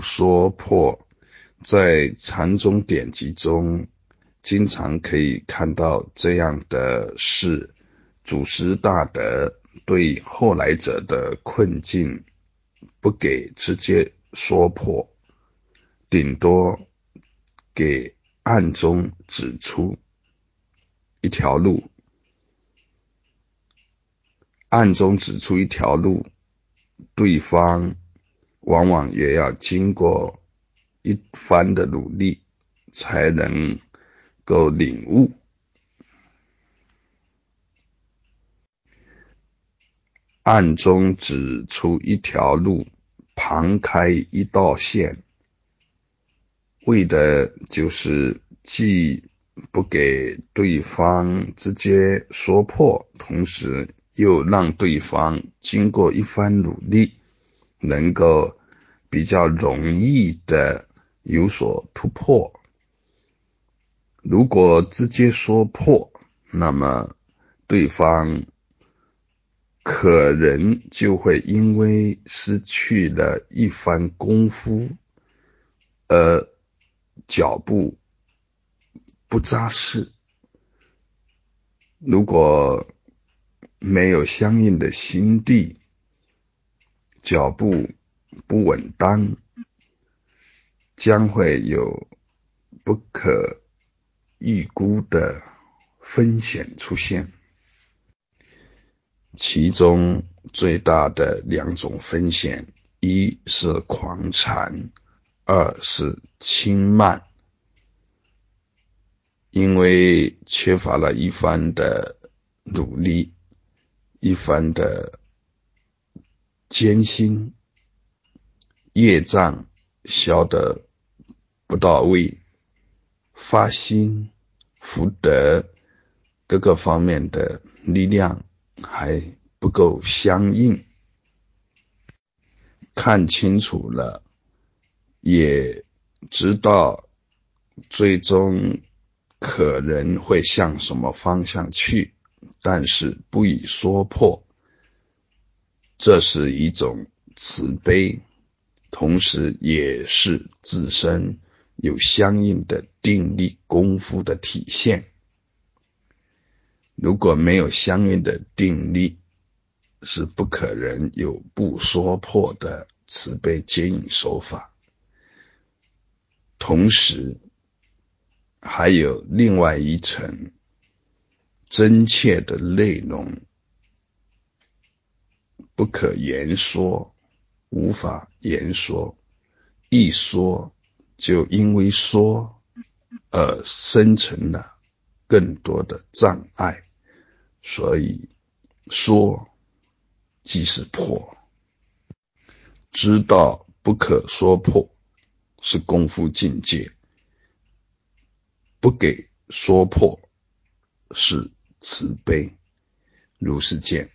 说破，在禅宗典籍中，经常可以看到这样的事：祖师大德对后来者的困境，不给直接说破，顶多给暗中指出一条路，暗中指出一条路，对方。往往也要经过一番的努力，才能够领悟。暗中指出一条路，旁开一道线，为的就是既不给对方直接说破，同时又让对方经过一番努力。能够比较容易的有所突破。如果直接说破，那么对方可能就会因为失去了一番功夫，而脚步不扎实。如果没有相应的心地。脚步不稳当，将会有不可预估的风险出现。其中最大的两种风险，一是狂禅，二是轻慢。因为缺乏了一番的努力，一番的。艰辛，业障消得不到位，发心福德各个方面的力量还不够相应，看清楚了，也知道最终可能会向什么方向去，但是不以说破。这是一种慈悲，同时也是自身有相应的定力功夫的体现。如果没有相应的定力，是不可能有不说破的慈悲接引手法。同时，还有另外一层真切的内容。不可言说，无法言说，一说就因为说而生成了更多的障碍，所以说即是破。知道不可说破是功夫境界，不给说破是慈悲，如是见。